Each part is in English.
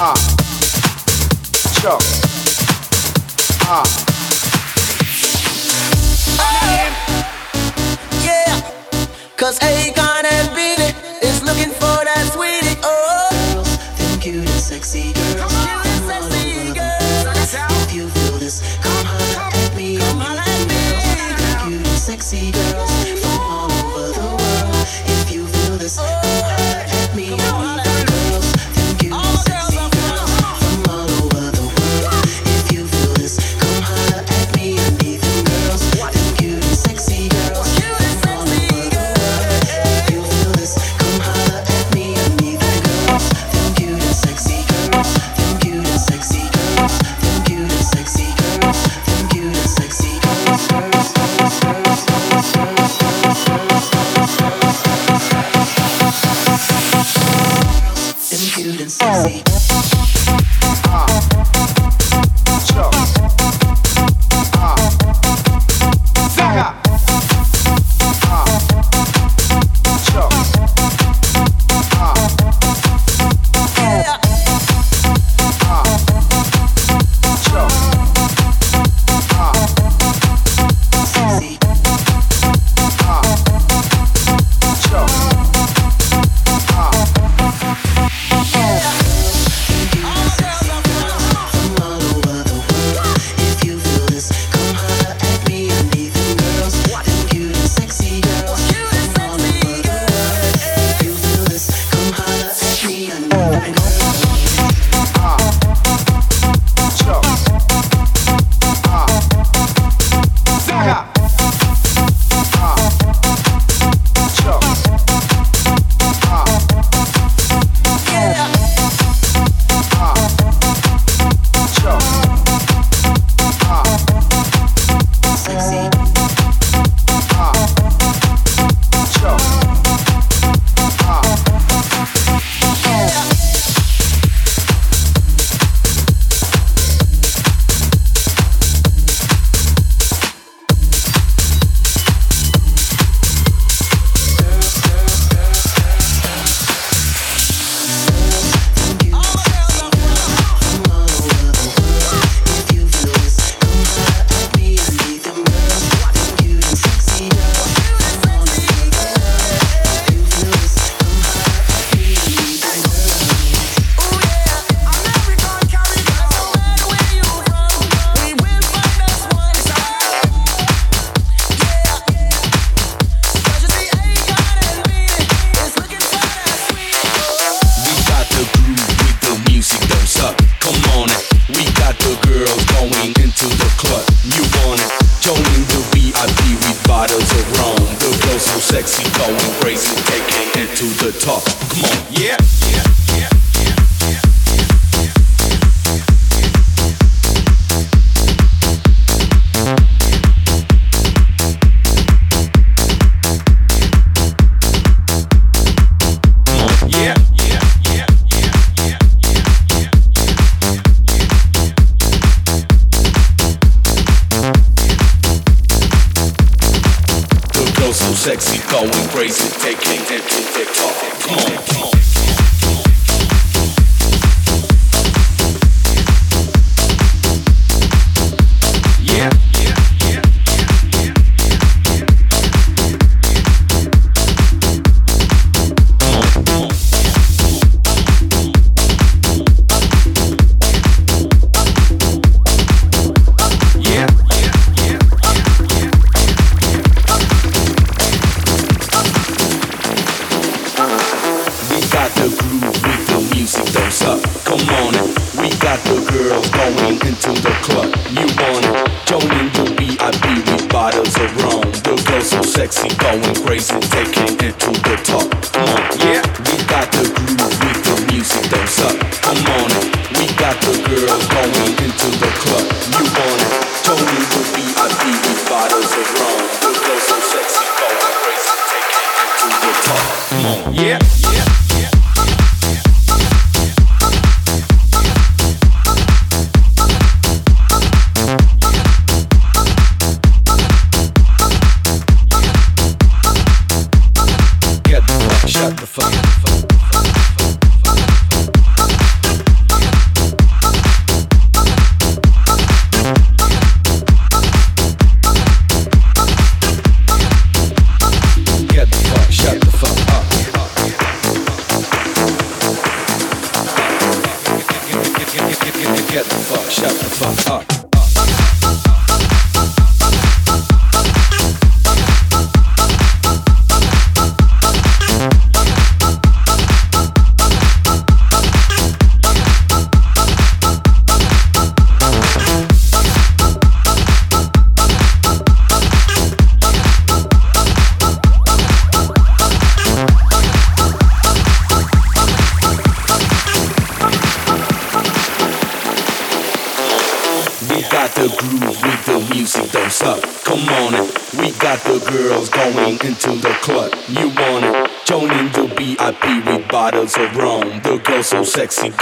Ah. Ah. Yeah. Cause and looking for that sweetie. Oh. Girls cute and sexy girls. Taking it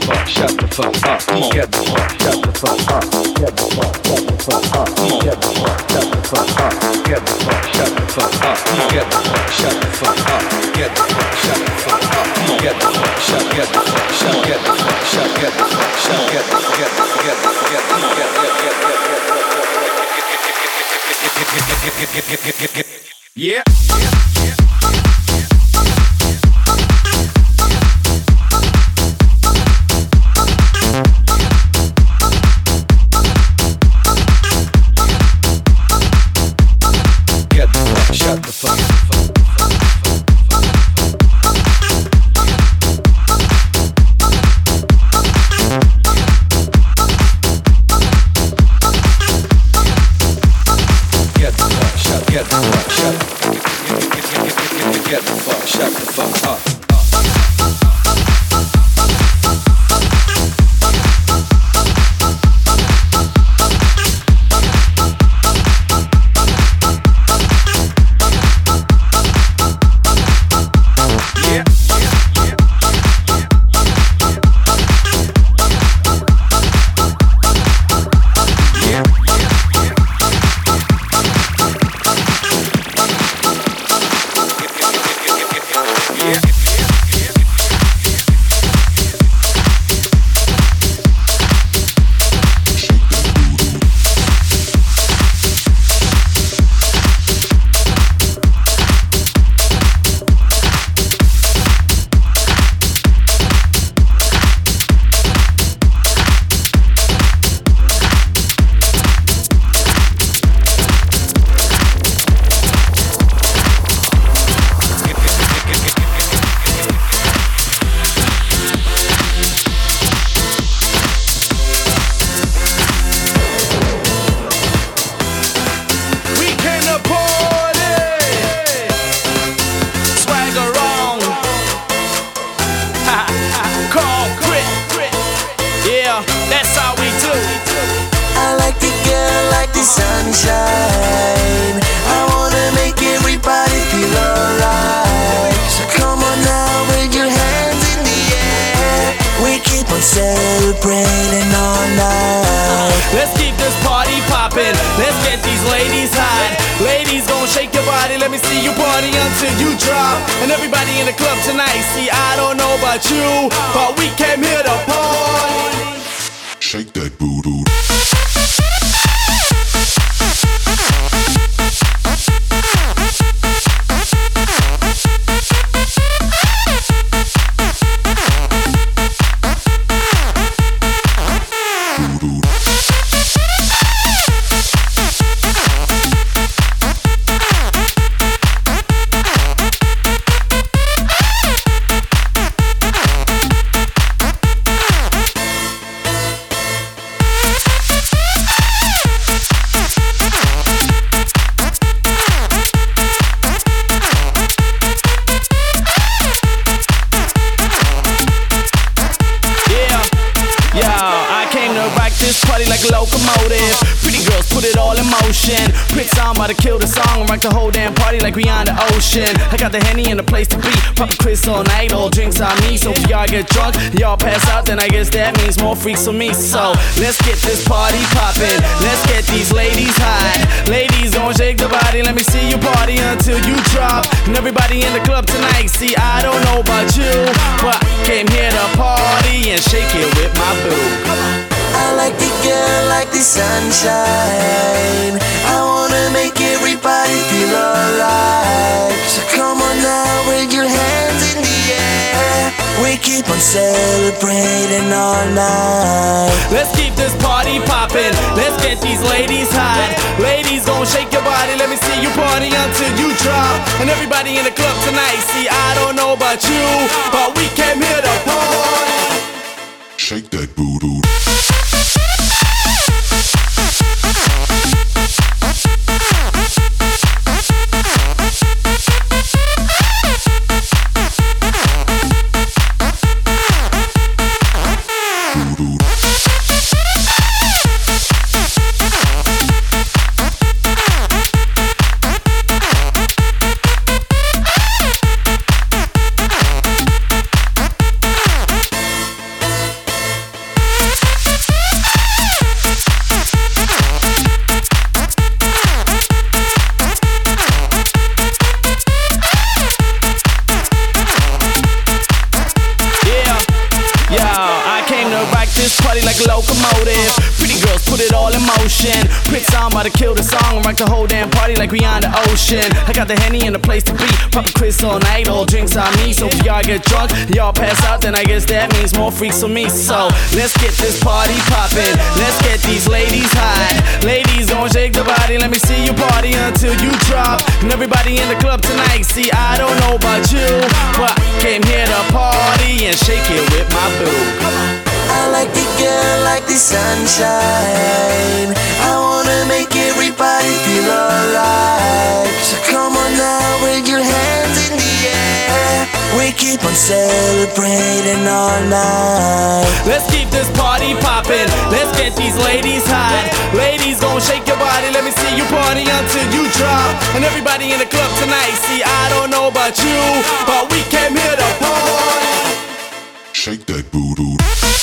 fuck, shut the fuck up. Get the fuck, shut the fuck up. Get the fuck, shut the fuck up. The fuck, shut the fuck up. The fuck, shut the fuck up. The fuck, shut the fuck up. The fuck, shut the fuck up. Get the fuck, shut, the fuck, shut, the fuck, shut, get the fuck, shut, get the, the, the, get the, get, get, get, yeah. Celebrating all night. Let's keep this party poppin'. Let's get these ladies hot. Ladies gon' shake your body. Let me see you party until you drop. And everybody in the club tonight. See, I don't know about you, but we came here to party. Shake that booty. Yeah, the body. Let me see you party until you drop. And everybody in the club tonight. See, I don't know about you, but I came here to party and shake it with my boo. I like the girl like the sunshine. I wanna make everybody feel alright. So come on now with your hands. We keep on celebrating all night. Let's keep this party poppin'. Let's get these ladies hot. Ladies gon' shake your body. Let me see you party until you drop. And everybody in the club tonight. See, I don't know about you, but we came here to party. Shake that booty. Yeah, that means more freaks for me. So let's get this party poppin'. Let's get these ladies hot. Ladies gon' shake the body, let me see you party until you drop. And everybody in the club tonight. See, I don't know about you, but came here to party and shake it with my boo. I like the girl like the sunshine. I wanna make everybody feel alright. So come on now with your hands in the air. We keep on celebrating all night. Let's keep this party poppin'. Let's get these ladies hot. Ladies gon' shake your body. Let me see you party until you drop. And everybody in the club tonight. See, I don't know about you, but we came here to party. Shake that booty.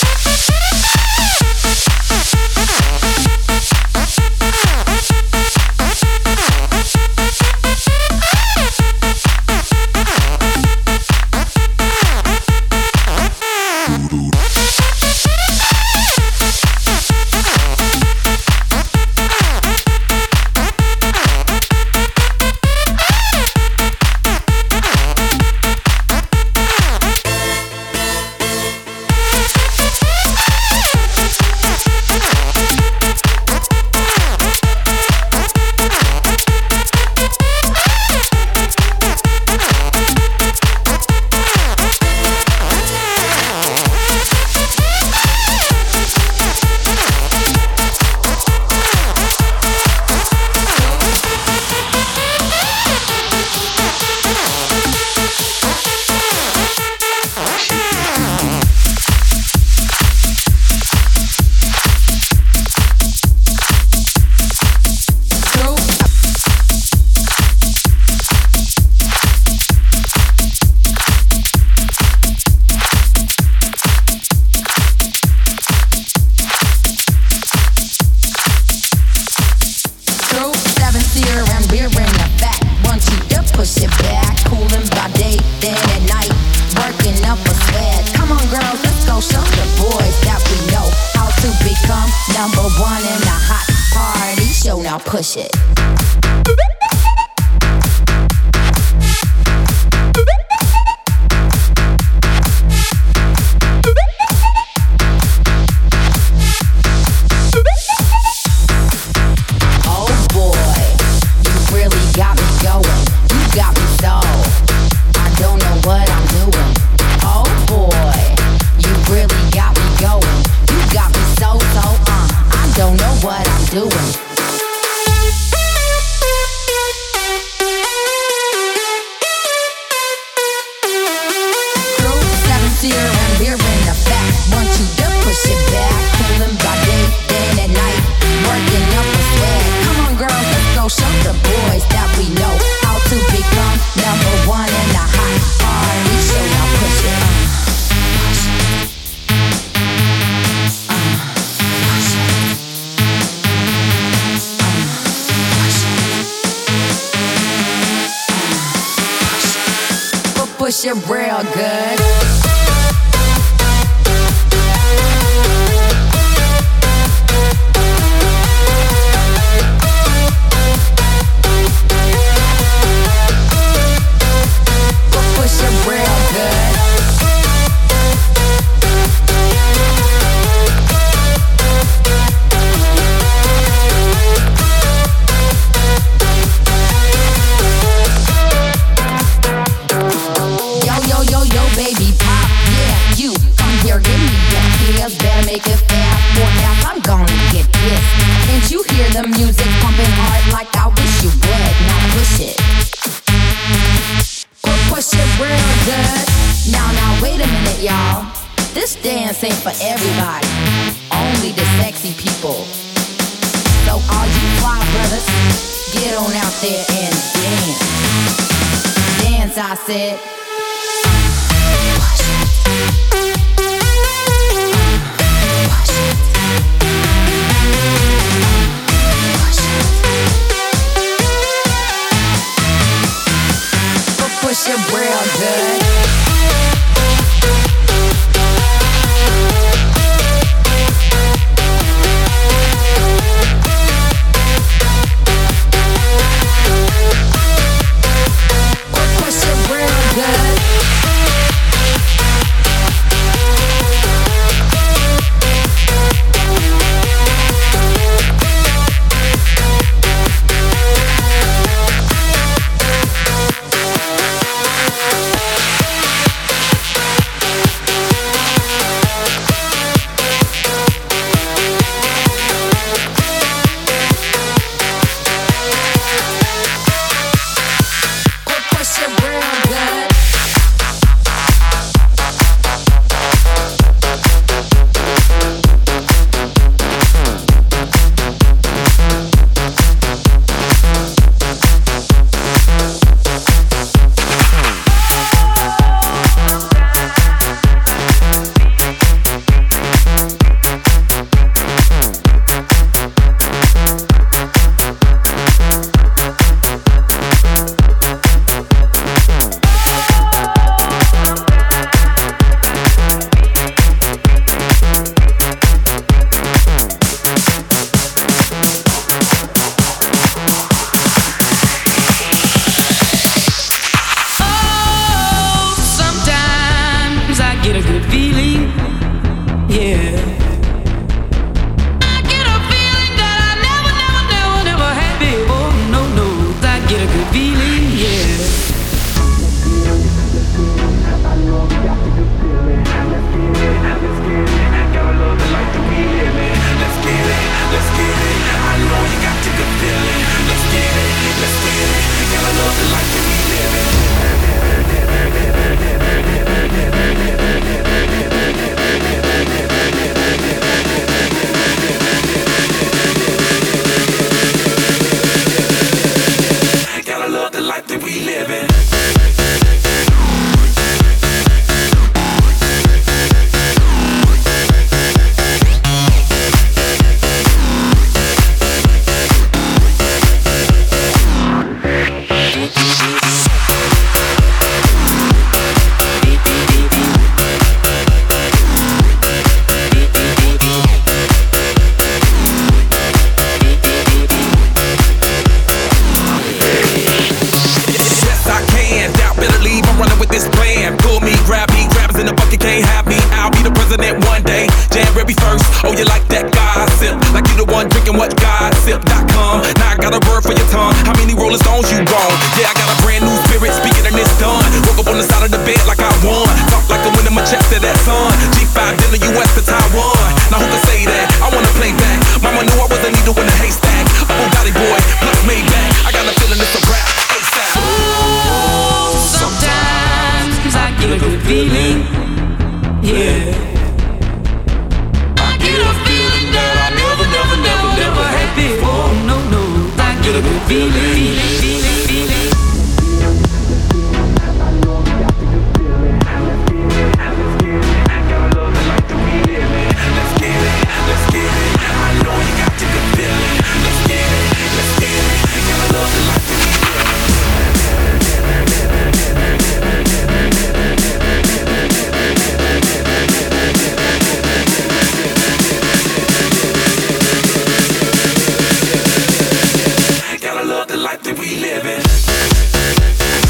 we live in.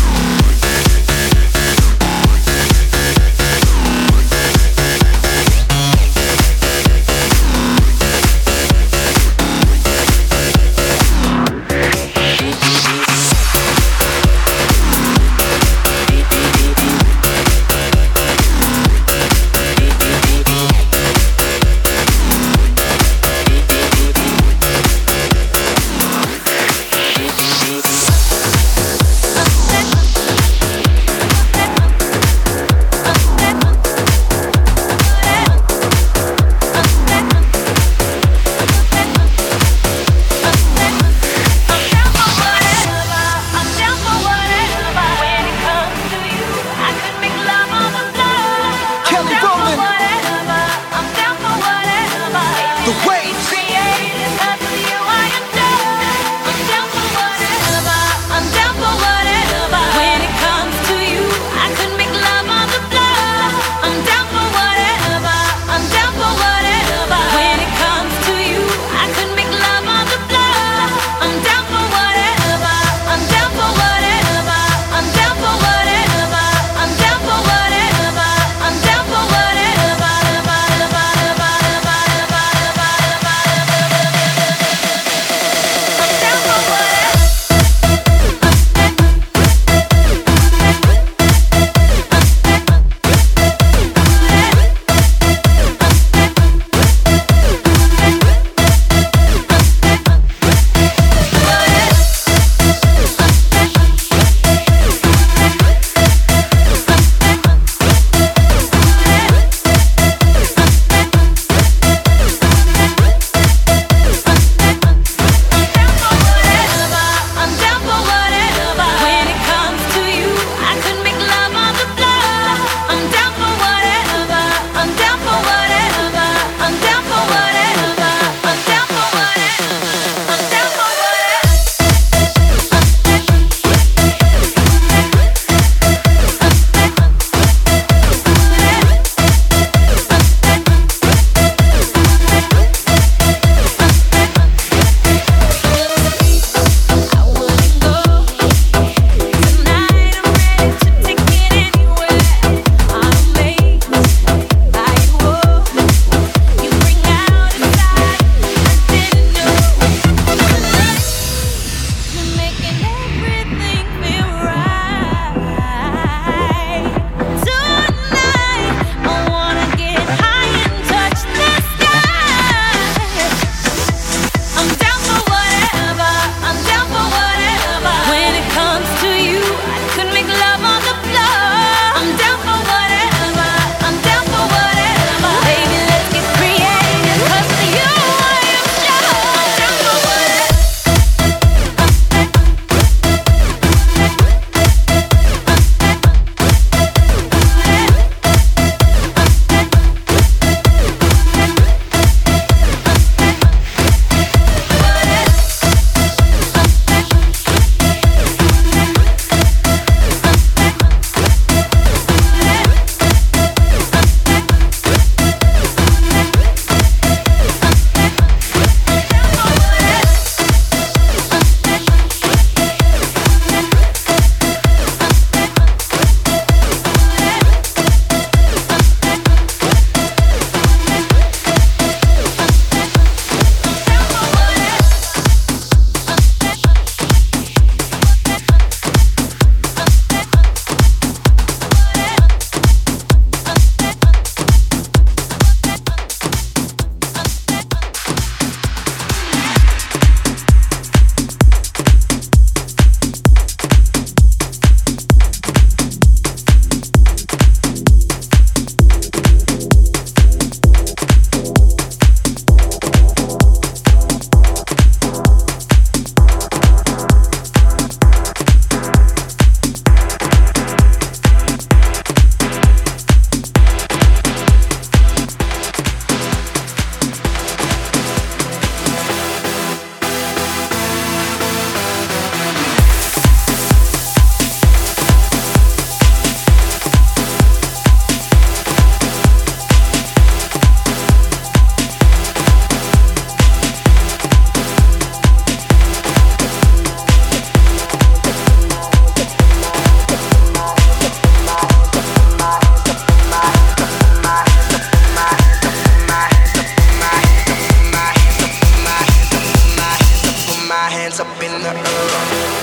Up in the air.